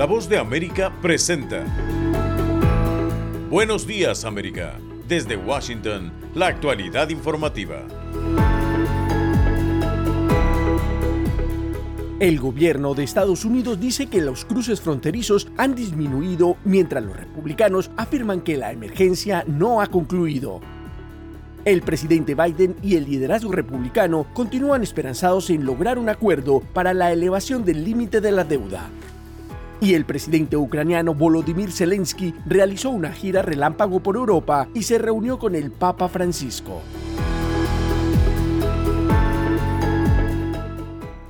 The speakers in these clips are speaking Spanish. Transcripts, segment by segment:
La voz de América presenta. Buenos días América. Desde Washington, la actualidad informativa. El gobierno de Estados Unidos dice que los cruces fronterizos han disminuido mientras los republicanos afirman que la emergencia no ha concluido. El presidente Biden y el liderazgo republicano continúan esperanzados en lograr un acuerdo para la elevación del límite de la deuda. Y el presidente ucraniano Volodymyr Zelensky realizó una gira relámpago por Europa y se reunió con el Papa Francisco.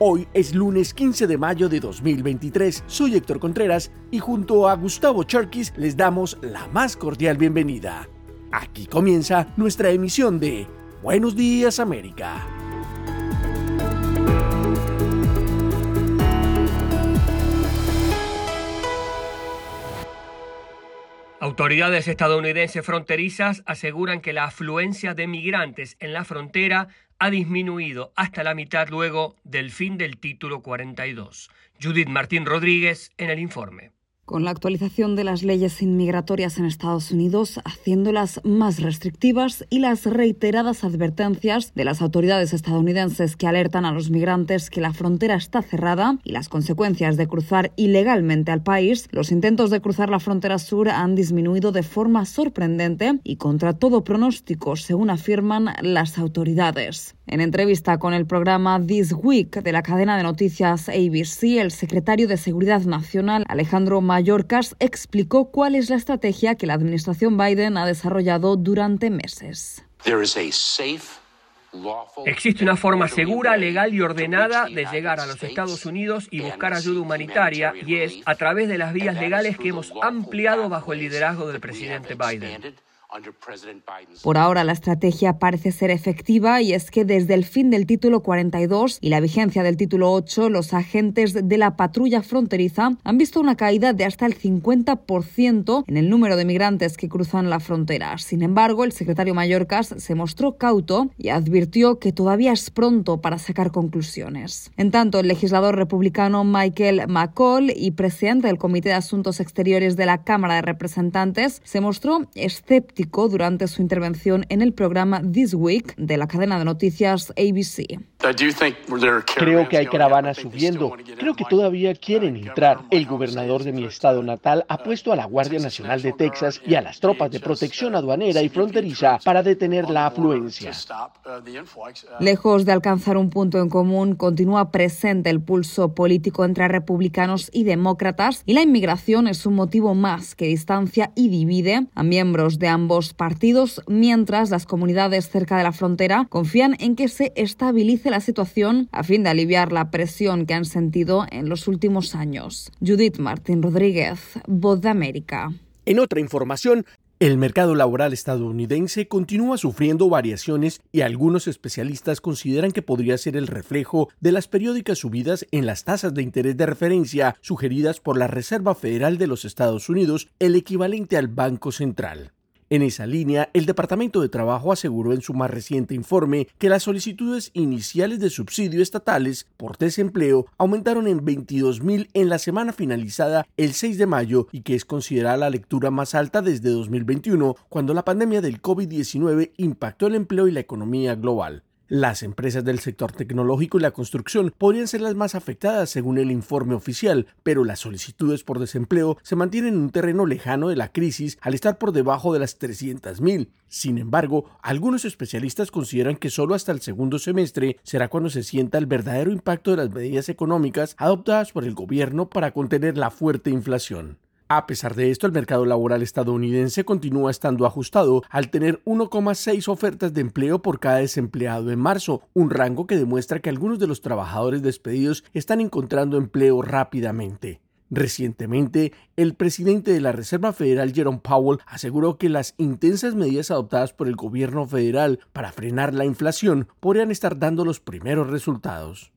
Hoy es lunes 15 de mayo de 2023. Soy Héctor Contreras y junto a Gustavo Cherkis les damos la más cordial bienvenida. Aquí comienza nuestra emisión de Buenos Días América. Autoridades estadounidenses fronterizas aseguran que la afluencia de migrantes en la frontera ha disminuido hasta la mitad luego del fin del título 42. Judith Martín Rodríguez en el informe con la actualización de las leyes inmigratorias en Estados Unidos, haciéndolas más restrictivas y las reiteradas advertencias de las autoridades estadounidenses que alertan a los migrantes que la frontera está cerrada y las consecuencias de cruzar ilegalmente al país, los intentos de cruzar la frontera sur han disminuido de forma sorprendente y contra todo pronóstico, según afirman las autoridades. En entrevista con el programa This Week de la cadena de noticias ABC, el secretario de Seguridad Nacional, Alejandro Mayorkas, explicó cuál es la estrategia que la administración Biden ha desarrollado durante meses. Existe una forma segura, legal y ordenada de llegar a los Estados Unidos y buscar ayuda humanitaria y es a través de las vías legales que hemos ampliado bajo el liderazgo del presidente Biden. Por ahora la estrategia parece ser efectiva y es que desde el fin del título 42 y la vigencia del título 8, los agentes de la patrulla fronteriza han visto una caída de hasta el 50% en el número de migrantes que cruzan la frontera. Sin embargo, el secretario Mallorcas se mostró cauto y advirtió que todavía es pronto para sacar conclusiones. En tanto, el legislador republicano Michael McCall y presidente del Comité de Asuntos Exteriores de la Cámara de Representantes se mostró escéptico durante su intervención en el programa This Week de la cadena de noticias ABC. Creo que hay caravanas subiendo. Creo que todavía quieren entrar. El gobernador de mi estado natal ha puesto a la Guardia Nacional de Texas y a las tropas de protección aduanera y fronteriza para detener la afluencia. Lejos de alcanzar un punto en común, continúa presente el pulso político entre republicanos y demócratas y la inmigración es un motivo más que distancia y divide a miembros de ambos partidos, mientras las comunidades cerca de la frontera confían en que se estabilice la situación a fin de aliviar la presión que han sentido en los últimos años. Judith Martín Rodríguez, Voz de América. En otra información, el mercado laboral estadounidense continúa sufriendo variaciones y algunos especialistas consideran que podría ser el reflejo de las periódicas subidas en las tasas de interés de referencia sugeridas por la Reserva Federal de los Estados Unidos, el equivalente al Banco Central. En esa línea, el Departamento de Trabajo aseguró en su más reciente informe que las solicitudes iniciales de subsidio estatales por desempleo aumentaron en 22.000 en la semana finalizada el 6 de mayo y que es considerada la lectura más alta desde 2021, cuando la pandemia del COVID-19 impactó el empleo y la economía global. Las empresas del sector tecnológico y la construcción podrían ser las más afectadas según el informe oficial, pero las solicitudes por desempleo se mantienen en un terreno lejano de la crisis al estar por debajo de las 300.000. Sin embargo, algunos especialistas consideran que solo hasta el segundo semestre será cuando se sienta el verdadero impacto de las medidas económicas adoptadas por el gobierno para contener la fuerte inflación. A pesar de esto, el mercado laboral estadounidense continúa estando ajustado al tener 1,6 ofertas de empleo por cada desempleado en marzo, un rango que demuestra que algunos de los trabajadores despedidos están encontrando empleo rápidamente. Recientemente, el presidente de la Reserva Federal, Jerome Powell, aseguró que las intensas medidas adoptadas por el gobierno federal para frenar la inflación podrían estar dando los primeros resultados.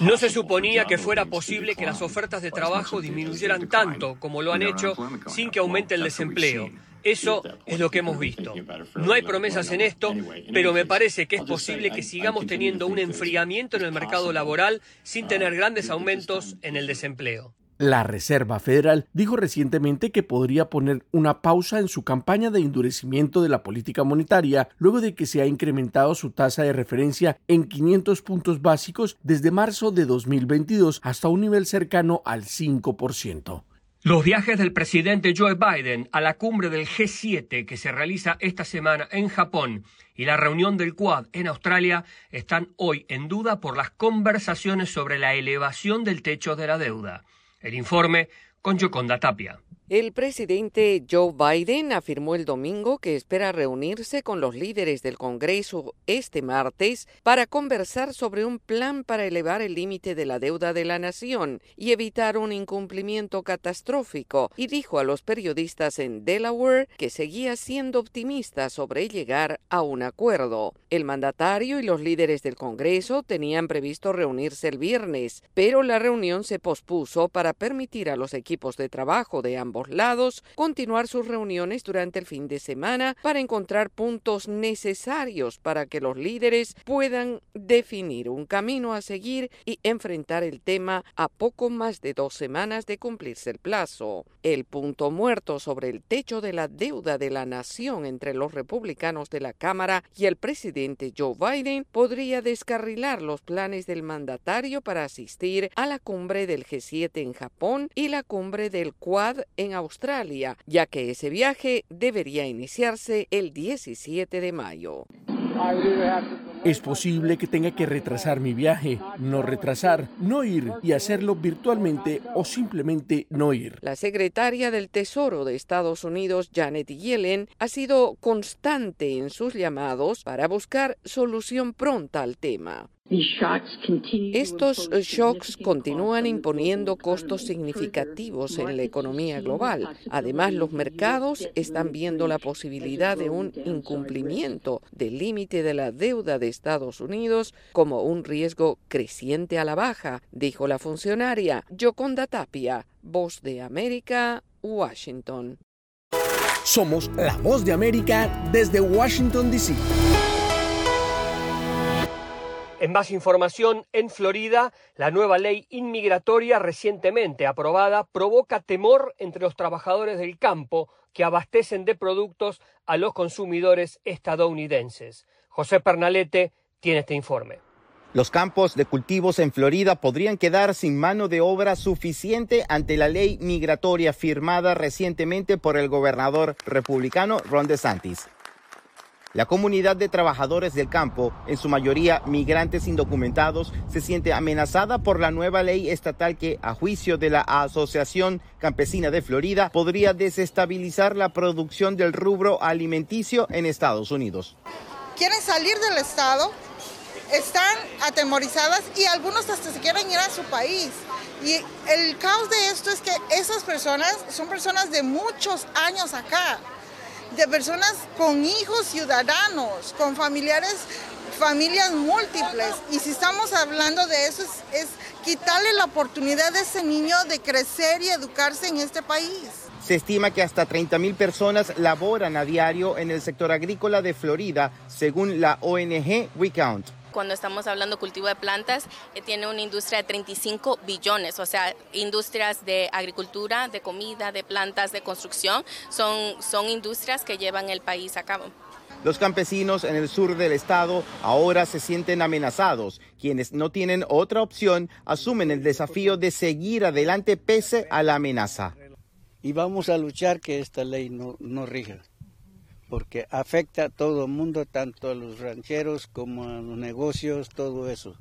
No se suponía que fuera posible que las ofertas de trabajo disminuyeran tanto como lo han hecho sin que aumente el desempleo. Eso es lo que hemos visto. No hay promesas en esto, pero me parece que es posible que sigamos teniendo un enfriamiento en el mercado laboral sin tener grandes aumentos en el desempleo. La Reserva Federal dijo recientemente que podría poner una pausa en su campaña de endurecimiento de la política monetaria luego de que se ha incrementado su tasa de referencia en 500 puntos básicos desde marzo de 2022 hasta un nivel cercano al 5%. Los viajes del presidente Joe Biden a la cumbre del G7 que se realiza esta semana en Japón y la reunión del Quad en Australia están hoy en duda por las conversaciones sobre la elevación del techo de la deuda. El informe con Yoconda Tapia. El presidente Joe Biden afirmó el domingo que espera reunirse con los líderes del Congreso este martes para conversar sobre un plan para elevar el límite de la deuda de la nación y evitar un incumplimiento catastrófico, y dijo a los periodistas en Delaware que seguía siendo optimista sobre llegar a un acuerdo. El mandatario y los líderes del Congreso tenían previsto reunirse el viernes, pero la reunión se pospuso para permitir a los equipos de trabajo de ambos lados continuar sus reuniones durante el fin de semana para encontrar puntos necesarios para que los líderes puedan definir un camino a seguir y enfrentar el tema a poco más de dos semanas de cumplirse el plazo. El punto muerto sobre el techo de la deuda de la nación entre los republicanos de la Cámara y el presidente Joe Biden podría descarrilar los planes del mandatario para asistir a la cumbre del G7 en Japón y la cumbre del Quad en Australia, ya que ese viaje debería iniciarse el 17 de mayo. Es posible que tenga que retrasar mi viaje, no retrasar, no ir y hacerlo virtualmente o simplemente no ir. La secretaria del Tesoro de Estados Unidos, Janet Yellen, ha sido constante en sus llamados para buscar solución pronta al tema. Estos shocks continúan imponiendo costos significativos en la economía global. Además, los mercados están viendo la posibilidad de un incumplimiento del límite de la deuda de Estados Unidos como un riesgo creciente a la baja, dijo la funcionaria Yoconda Tapia, Voz de América, Washington. Somos la Voz de América desde Washington, D.C. En más información, en Florida, la nueva ley inmigratoria recientemente aprobada provoca temor entre los trabajadores del campo que abastecen de productos a los consumidores estadounidenses. José Pernalete tiene este informe. Los campos de cultivos en Florida podrían quedar sin mano de obra suficiente ante la ley migratoria firmada recientemente por el gobernador republicano Ron DeSantis. La comunidad de trabajadores del campo, en su mayoría migrantes indocumentados, se siente amenazada por la nueva ley estatal que, a juicio de la Asociación Campesina de Florida, podría desestabilizar la producción del rubro alimenticio en Estados Unidos. Quieren salir del Estado, están atemorizadas y algunos hasta se quieren ir a su país. Y el caos de esto es que esas personas son personas de muchos años acá de personas con hijos ciudadanos, con familiares, familias múltiples. Y si estamos hablando de eso, es, quitarle la oportunidad a ese niño de crecer y educarse en este país. Se estima que hasta 30 mil personas laboran a diario en el sector agrícola de Florida, según la ONG WeCount. Cuando estamos hablando cultivo de plantas, eh, tiene una industria de 35 billones, o sea, industrias de agricultura, de comida, de plantas, de construcción, son, son industrias que llevan el país a cabo. Los campesinos en el sur del estado ahora se sienten amenazados. Quienes no tienen otra opción asumen el desafío de seguir adelante pese a la amenaza. Y vamos a luchar que esta ley no, no rija porque afecta a todo el mundo, tanto a los rancheros como a los negocios, todo eso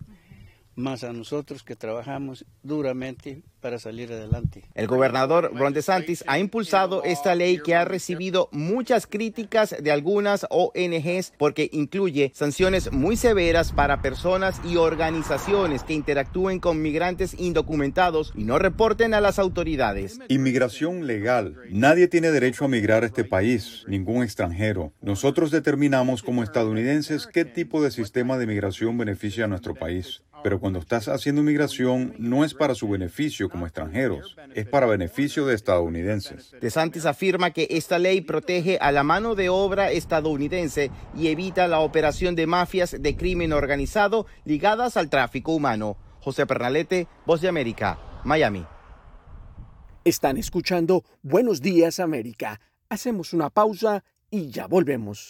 más a nosotros que trabajamos duramente para salir adelante. El gobernador Ron DeSantis ha impulsado esta ley que ha recibido muchas críticas de algunas ONGs porque incluye sanciones muy severas para personas y organizaciones que interactúen con migrantes indocumentados y no reporten a las autoridades. Inmigración legal. Nadie tiene derecho a migrar a este país, ningún extranjero. Nosotros determinamos como estadounidenses qué tipo de sistema de migración beneficia a nuestro país. Pero cuando estás haciendo migración, no es para su beneficio como extranjeros, es para beneficio de estadounidenses. DeSantis afirma que esta ley protege a la mano de obra estadounidense y evita la operación de mafias de crimen organizado ligadas al tráfico humano. José Pernalete, Voz de América, Miami. Están escuchando Buenos Días América. Hacemos una pausa y ya volvemos.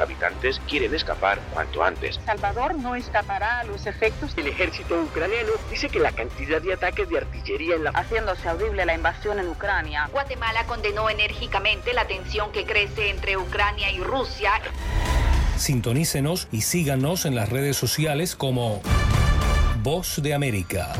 Sus habitantes quieren escapar cuanto antes. Salvador no escapará a los efectos. El ejército ucraniano dice que la cantidad de ataques de artillería en la... Haciéndose audible la invasión en Ucrania. Guatemala condenó enérgicamente la tensión que crece entre Ucrania y Rusia. Sintonícenos y síganos en las redes sociales como Voz de América.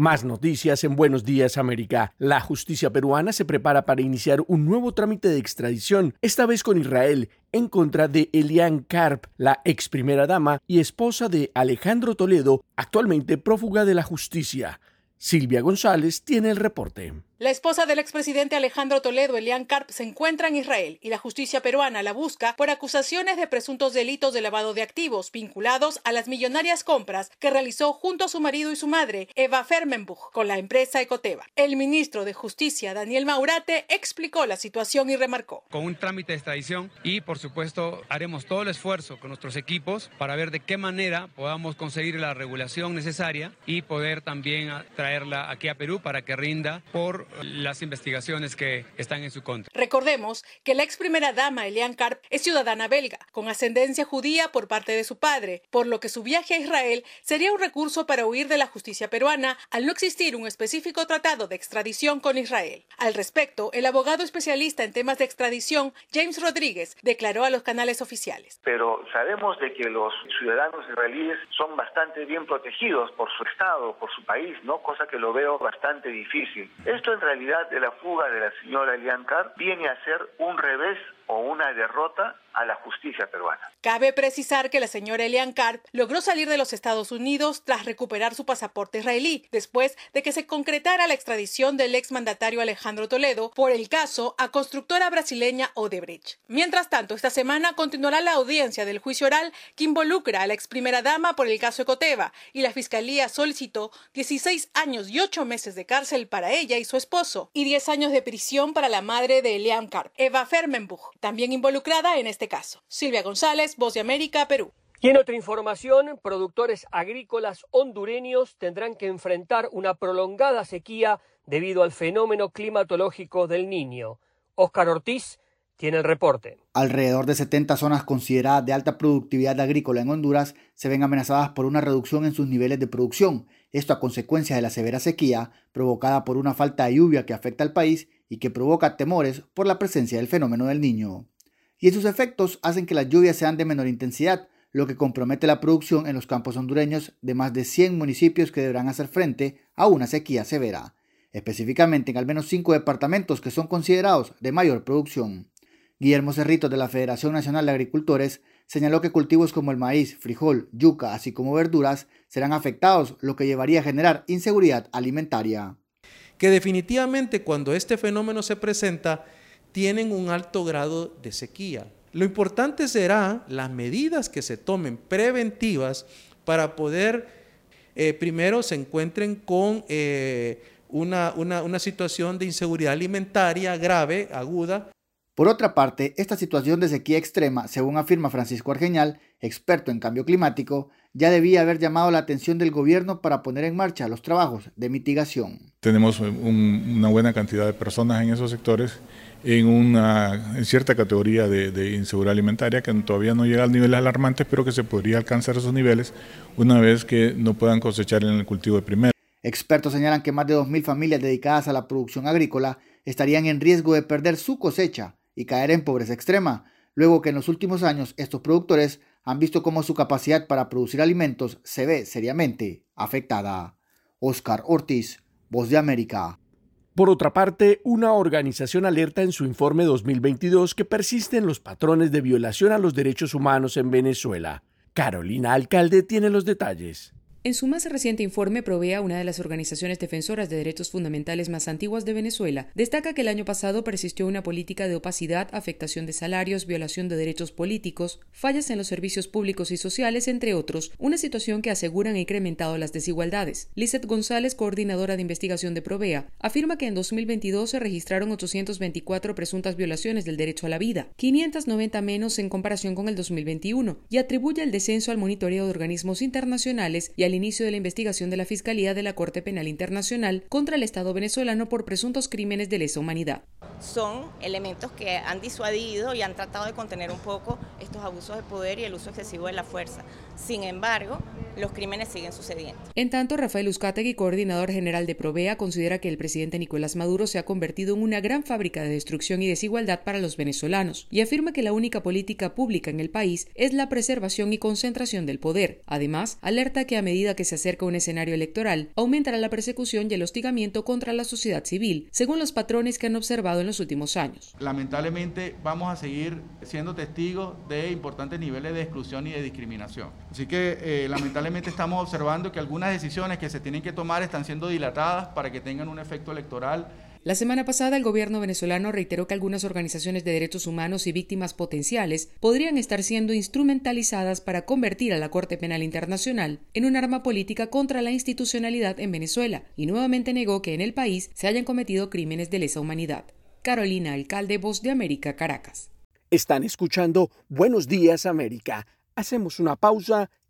Más noticias en Buenos Días América. La justicia peruana se prepara para iniciar un nuevo trámite de extradición, esta vez con Israel, en contra de Elian Karp, la ex primera dama y esposa de Alejandro Toledo, actualmente prófuga de la justicia. Silvia González tiene el reporte. La esposa del expresidente Alejandro Toledo, Elian Karp, se encuentra en Israel y la justicia peruana la busca por acusaciones de presuntos delitos de lavado de activos vinculados a las millonarias compras que realizó junto a su marido y su madre, Eva Fermenbuch, con la empresa Ecoteva. El ministro de Justicia, Daniel Maurate, explicó la situación y remarcó. Con un trámite de extradición y, por supuesto, haremos todo el esfuerzo con nuestros equipos para ver de qué manera podamos conseguir la regulación necesaria y poder también traerla aquí a Perú para que rinda por las investigaciones que están en su contra. Recordemos que la ex primera dama Elian Karp es ciudadana belga, con ascendencia judía por parte de su padre, por lo que su viaje a Israel sería un recurso para huir de la justicia peruana al no existir un específico tratado de extradición con Israel. Al respecto, el abogado especialista en temas de extradición, James Rodríguez, declaró a los canales oficiales. Pero sabemos de que los ciudadanos israelíes son bastante bien protegidos por su Estado, por su país, ¿no? Cosa que lo veo bastante difícil. Esto en realidad de la fuga de la señora Elian viene a ser un revés o una derrota a la justicia peruana. Cabe precisar que la señora Elian Karp logró salir de los Estados Unidos tras recuperar su pasaporte israelí, después de que se concretara la extradición del exmandatario Alejandro Toledo por el caso a constructora brasileña Odebrecht. Mientras tanto, esta semana continuará la audiencia del juicio oral que involucra a la ex primera dama por el caso Ecoteva y la fiscalía solicitó 16 años y 8 meses de cárcel para ella y su esposo y 10 años de prisión para la madre de Elian Karp, Eva Fermenbuch, también involucrada en este caso. Silvia González, Voz de América, Perú. Y en otra información, productores agrícolas hondureños tendrán que enfrentar una prolongada sequía debido al fenómeno climatológico del Niño. Óscar Ortiz tiene el reporte. Alrededor de 70 zonas consideradas de alta productividad agrícola en Honduras se ven amenazadas por una reducción en sus niveles de producción, esto a consecuencia de la severa sequía provocada por una falta de lluvia que afecta al país y que provoca temores por la presencia del fenómeno del niño. Y sus efectos hacen que las lluvias sean de menor intensidad, lo que compromete la producción en los campos hondureños de más de 100 municipios que deberán hacer frente a una sequía severa, específicamente en al menos 5 departamentos que son considerados de mayor producción. Guillermo Cerrito de la Federación Nacional de Agricultores señaló que cultivos como el maíz, frijol, yuca, así como verduras, serán afectados, lo que llevaría a generar inseguridad alimentaria que definitivamente cuando este fenómeno se presenta, tienen un alto grado de sequía. Lo importante será las medidas que se tomen preventivas para poder, eh, primero, se encuentren con eh, una, una situación de inseguridad alimentaria grave, aguda. Por otra parte, esta situación de sequía extrema, según afirma Francisco Argeñal, experto en cambio climático, ya debía haber llamado la atención del gobierno para poner en marcha los trabajos de mitigación. Tenemos una buena cantidad de personas en esos sectores en una en cierta categoría de, inseguridad alimentaria que todavía no llega al nivel alarmante, pero que se podría alcanzar esos niveles una vez que no puedan cosechar en el cultivo de primero. Expertos señalan que más de 2.000 familias dedicadas a la producción agrícola estarían en riesgo de perder su cosecha y caer en pobreza extrema, luego que en los últimos años estos productores han visto cómo su capacidad para producir alimentos se ve seriamente afectada. Oscar Ortiz, Voz de América. Por otra parte, una organización alerta en su informe 2022 que persisten los patrones de violación a los derechos humanos en Venezuela. Carolina Alcalde tiene los detalles. En su más reciente informe, Provea, una de las organizaciones defensoras de derechos fundamentales más antiguas de Venezuela, destaca que el año pasado persistió una política de opacidad, afectación de salarios, violación de derechos políticos, fallas en los servicios públicos y sociales, entre otros, una situación que aseguran ha incrementado las desigualdades. Lizeth González, coordinadora de investigación de Provea, afirma que en 2022 se registraron 824 presuntas violaciones del derecho a la vida, 590 menos en comparación con el 2021, y atribuye el descenso al monitoreo de organismos internacionales y al inicio de la investigación de la Fiscalía de la Corte Penal Internacional contra el Estado venezolano por presuntos crímenes de lesa humanidad. Son elementos que han disuadido y han tratado de contener un poco estos abusos de poder y el uso excesivo de la fuerza. Sin embargo, los crímenes siguen sucediendo. En tanto, Rafael Uzcategui, coordinador general de Provea, considera que el presidente Nicolás Maduro se ha convertido en una gran fábrica de destrucción y desigualdad para los venezolanos y afirma que la única política pública en el país es la preservación y concentración del poder. Además, alerta que a medida que se acerca un escenario electoral, aumentará la persecución y el hostigamiento contra la sociedad civil, según los patrones que han observado en los últimos años. Lamentablemente, vamos a seguir siendo testigos de importantes niveles de exclusión y de discriminación. Así que, eh, lamentablemente, estamos observando que algunas decisiones que se tienen que tomar están siendo dilatadas para que tengan un efecto electoral la semana pasada el gobierno venezolano reiteró que algunas organizaciones de derechos humanos y víctimas potenciales podrían estar siendo instrumentalizadas para convertir a la Corte Penal Internacional en un arma política contra la institucionalidad en Venezuela y nuevamente negó que en el país se hayan cometido crímenes de lesa humanidad. Carolina Alcalde, Voz de América, Caracas. Están escuchando Buenos Días América. Hacemos una pausa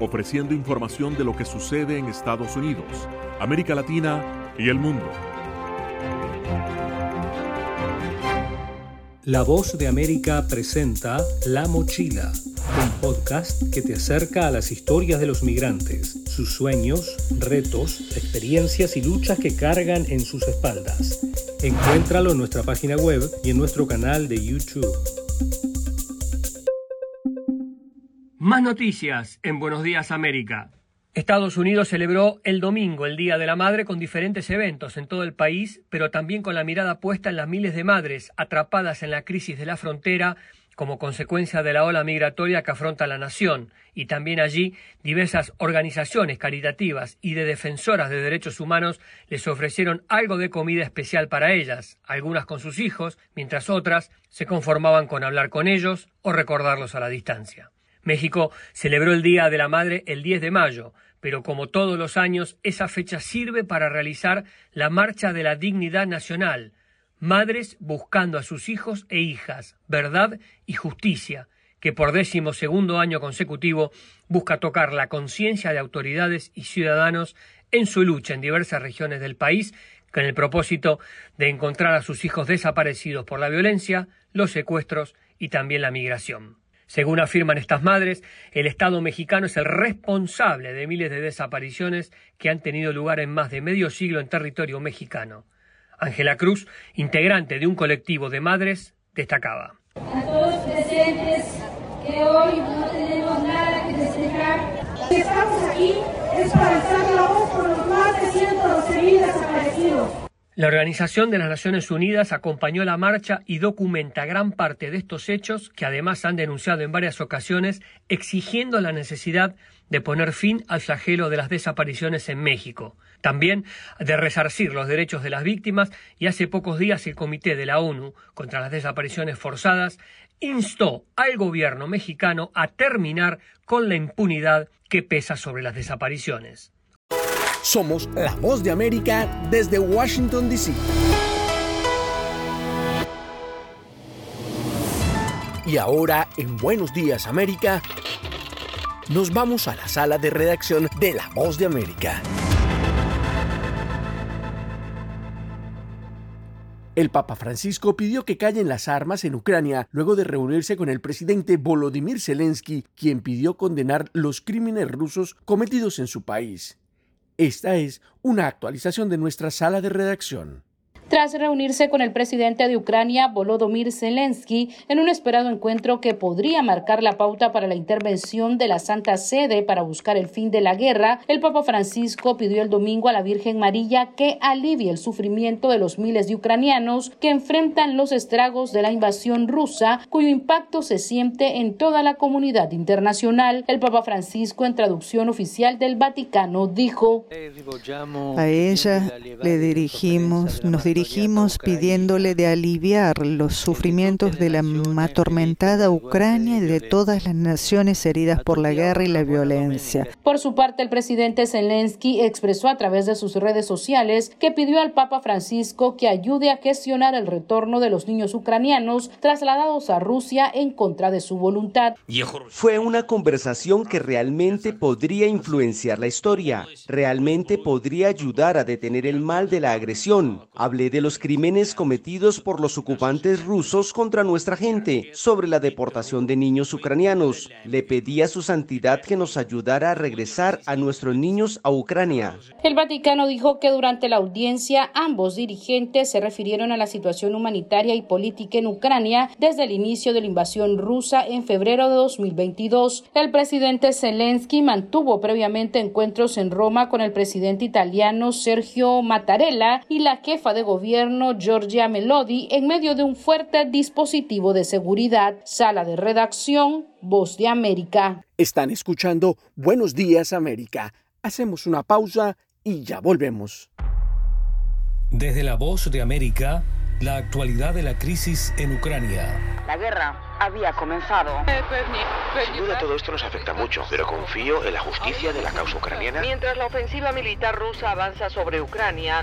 ofreciendo información de lo que sucede en Estados Unidos, América Latina y el mundo. La voz de América presenta La Mochila, un podcast que te acerca a las historias de los migrantes, sus sueños, retos, experiencias y luchas que cargan en sus espaldas. Encuéntralo en nuestra página web y en nuestro canal de YouTube. Más noticias en Buenos Días América. Estados Unidos celebró el domingo el Día de la Madre con diferentes eventos en todo el país, pero también con la mirada puesta en las miles de madres atrapadas en la crisis de la frontera como consecuencia de la ola migratoria que afronta la nación, y también allí diversas organizaciones caritativas y de defensoras de derechos humanos les ofrecieron algo de comida especial para ellas, algunas con sus hijos, mientras otras se conformaban con hablar con ellos o recordarlos a la distancia. México celebró el Día de la Madre el 10 de mayo, pero como todos los años, esa fecha sirve para realizar la Marcha de la Dignidad Nacional, madres buscando a sus hijos e hijas, verdad y justicia, que por décimo segundo año consecutivo busca tocar la conciencia de autoridades y ciudadanos en su lucha en diversas regiones del país con el propósito de encontrar a sus hijos desaparecidos por la violencia, los secuestros y también la migración. Según afirman estas madres, el Estado mexicano es el responsable de miles de desapariciones que han tenido lugar en más de medio siglo en territorio mexicano. Ángela Cruz, integrante de un colectivo de madres, destacaba no tenemos nada que festejar, estamos aquí es para alzar la voz por los más de 112 desaparecidos La Organización de las Naciones Unidas acompañó la marcha y documenta gran parte de estos hechos que además han denunciado en varias ocasiones exigiendo la necesidad de poner fin al flagelo de las desapariciones en México, también de resarcir los derechos de las víctimas y hace pocos días el Comité de la ONU contra las desapariciones forzadas instó al gobierno mexicano a terminar con la impunidad que pesa sobre las desapariciones. Somos la voz de América desde Washington, D.C. Y ahora, en Buenos Días América, nos vamos a la sala de redacción de La Voz de América. El Papa Francisco pidió que callen las armas en Ucrania luego de reunirse con el presidente Volodymyr Zelensky, quien pidió condenar los crímenes rusos cometidos en su país. Esta es una actualización de nuestra sala de redacción tras reunirse con el presidente de Ucrania, Volodymyr Zelensky, en un esperado encuentro que podría marcar la pauta para la intervención de la Santa Sede para buscar el fin de la guerra, el Papa Francisco pidió el domingo a la Virgen María que alivie el sufrimiento de los miles de ucranianos que enfrentan los estragos de la invasión rusa, cuyo impacto se siente en toda la comunidad internacional. El Papa Francisco, en traducción oficial del Vaticano, dijo: A ella le dirigimos, nos dirigimos dirigimos pidiéndole de aliviar los sufrimientos de la atormentada Ucrania y de todas las naciones heridas por la guerra y la violencia. Por su parte, el presidente Zelensky expresó a través de sus redes sociales que pidió al Papa Francisco que ayude a gestionar el retorno de los niños ucranianos trasladados a Rusia en contra de su voluntad. Fue una conversación que realmente podría influenciar la historia, realmente podría ayudar a detener el mal de la agresión. Hablé de los crímenes cometidos por los ocupantes rusos contra nuestra gente, sobre la deportación de niños ucranianos. Le pedí a su santidad que nos ayudara a regresar a nuestros niños a Ucrania. El Vaticano dijo que durante la audiencia ambos dirigentes se refirieron a la situación humanitaria y política en Ucrania desde el inicio de la invasión rusa en febrero de 2022. El presidente Zelensky mantuvo previamente encuentros en Roma con el presidente italiano Sergio Mattarella y la jefa de gobierno Giorgia Melodi en medio de un fuerte dispositivo de seguridad. Sala de redacción, Voz de América. Están escuchando Buenos Días América. Hacemos una pausa y ya volvemos. Desde la Voz de América, la actualidad de la crisis en Ucrania. La guerra había comenzado. Sin duda todo esto nos afecta mucho, pero confío en la justicia de la causa ucraniana. Mientras la ofensiva militar rusa avanza sobre Ucrania,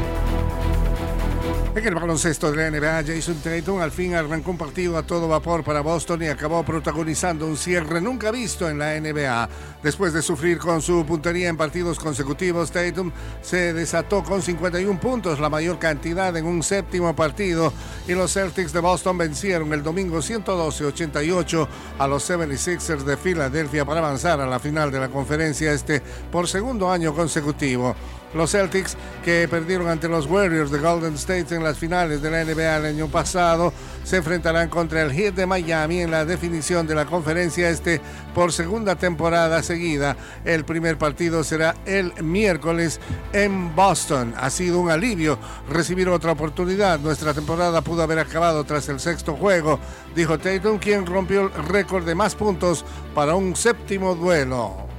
En el baloncesto de la NBA, Jason Tatum al fin arrancó un partido a todo vapor para Boston y acabó protagonizando un cierre nunca visto en la NBA. Después de sufrir con su puntería en partidos consecutivos, Tatum se desató con 51 puntos, la mayor cantidad en un séptimo partido, y los Celtics de Boston vencieron el domingo 112-88 a los 76ers de Filadelfia para avanzar a la final de la conferencia este por segundo año consecutivo. Los Celtics, que perdieron ante los Warriors de Golden State en las finales de la NBA el año pasado, se enfrentarán contra el Heat de Miami en la definición de la conferencia este por segunda temporada seguida. El primer partido será el miércoles en Boston. Ha sido un alivio recibir otra oportunidad. Nuestra temporada pudo haber acabado tras el sexto juego, dijo Tatum, quien rompió el récord de más puntos para un séptimo duelo.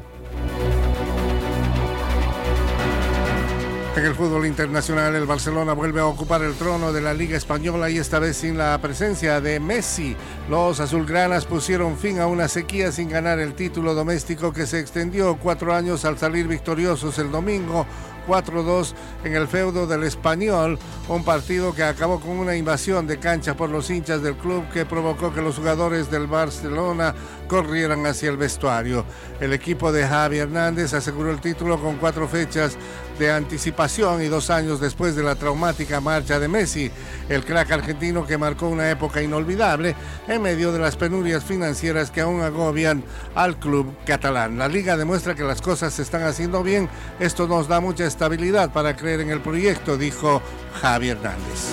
En el fútbol internacional, el Barcelona vuelve a ocupar el trono de la Liga Española y esta vez sin la presencia de Messi. Los azulgranas pusieron fin a una sequía sin ganar el título doméstico que se extendió cuatro años al salir victoriosos el domingo 4-2 en el feudo del Español, un partido que acabó con una invasión de cancha por los hinchas del club que provocó que los jugadores del Barcelona corrieran hacia el vestuario. El equipo de Javi Hernández aseguró el título con cuatro fechas de anticipación y dos años después de la traumática marcha de Messi, el crack argentino que marcó una época inolvidable en medio de las penurias financieras que aún agobian al club catalán. La liga demuestra que las cosas se están haciendo bien, esto nos da mucha estabilidad para creer en el proyecto, dijo Javi Hernández.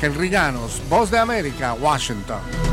Henry Llanos, Voz de América, Washington.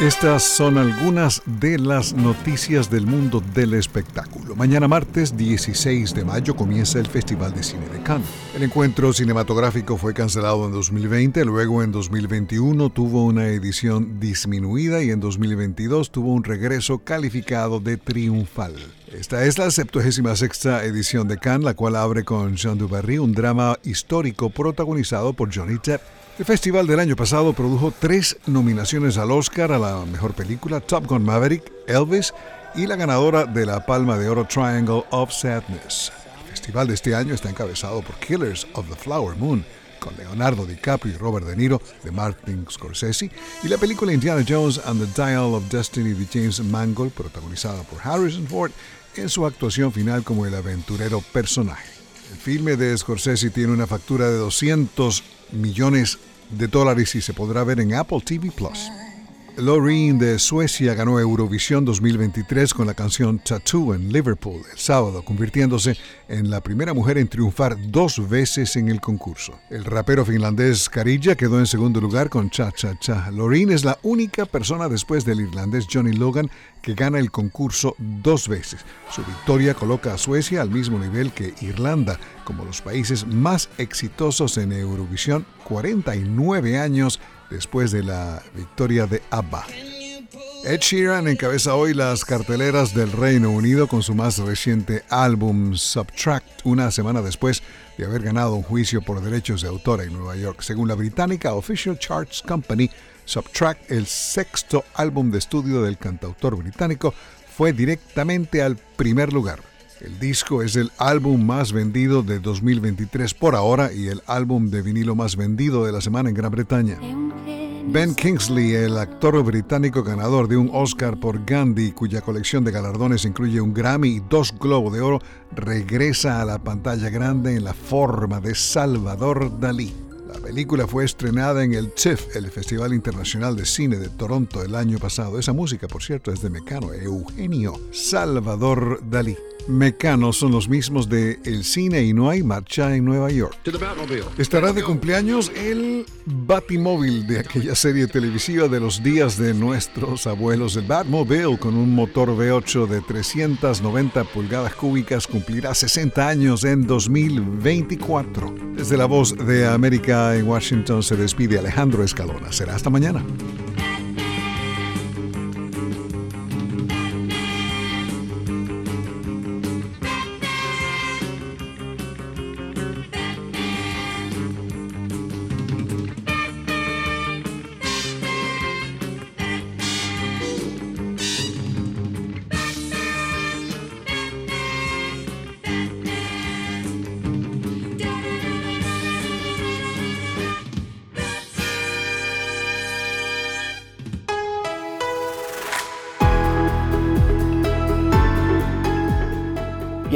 Estas son algunas de las noticias del mundo del espectáculo. Mañana martes 16 de mayo comienza el Festival de Cine de Cannes. El encuentro cinematográfico fue cancelado en 2020, luego en 2021 tuvo una edición disminuida y en 2022 tuvo un regreso calificado de triunfal. Esta es la 76 edición de Cannes, la cual abre con Jean Dubarry, un drama histórico protagonizado por Johnny Depp. El festival del año pasado produjo tres nominaciones al Oscar a la mejor película, Top Gun Maverick, Elvis y la ganadora de la Palma de Oro Triangle of Sadness. El festival de este año está encabezado por Killers of the Flower Moon, con Leonardo DiCaprio y Robert De Niro de Martin Scorsese, y la película Indiana Jones and the Dial of Destiny de James Mangold, protagonizada por Harrison Ford en su actuación final como el aventurero personaje. El filme de Scorsese tiene una factura de 200 millones de dólares y se podrá ver en Apple TV Plus. Loreen de Suecia ganó Eurovisión 2023 con la canción Tattoo en Liverpool el sábado, convirtiéndose en la primera mujer en triunfar dos veces en el concurso. El rapero finlandés Karija quedó en segundo lugar con Cha Cha Cha. Loreen es la única persona después del irlandés Johnny Logan que gana el concurso dos veces. Su victoria coloca a Suecia al mismo nivel que Irlanda como los países más exitosos en Eurovisión 49 años después de la victoria de ABBA. Ed Sheeran encabeza hoy las carteleras del Reino Unido con su más reciente álbum Subtract, una semana después de haber ganado un juicio por derechos de autor en Nueva York. Según la británica Official Charts Company, Subtract, el sexto álbum de estudio del cantautor británico, fue directamente al primer lugar. El disco es el álbum más vendido de 2023 por ahora y el álbum de vinilo más vendido de la semana en Gran Bretaña. Ben Kingsley, el actor británico ganador de un Oscar por Gandhi, cuya colección de galardones incluye un Grammy y dos Globos de Oro, regresa a la pantalla grande en la forma de Salvador Dalí. La película fue estrenada en el TIFF, el Festival Internacional de Cine de Toronto, el año pasado. Esa música, por cierto, es de Mecano, Eugenio Salvador Dalí. Mecano son los mismos de El Cine y No hay marcha en Nueva York. Estará de cumpleaños el Batimóvil de aquella serie televisiva de los días de nuestros abuelos. El Batmobile con un motor V8 de 390 pulgadas cúbicas cumplirá 60 años en 2024. Desde la voz de En Washington se despide Alejandro Escalona. Será hasta mañana.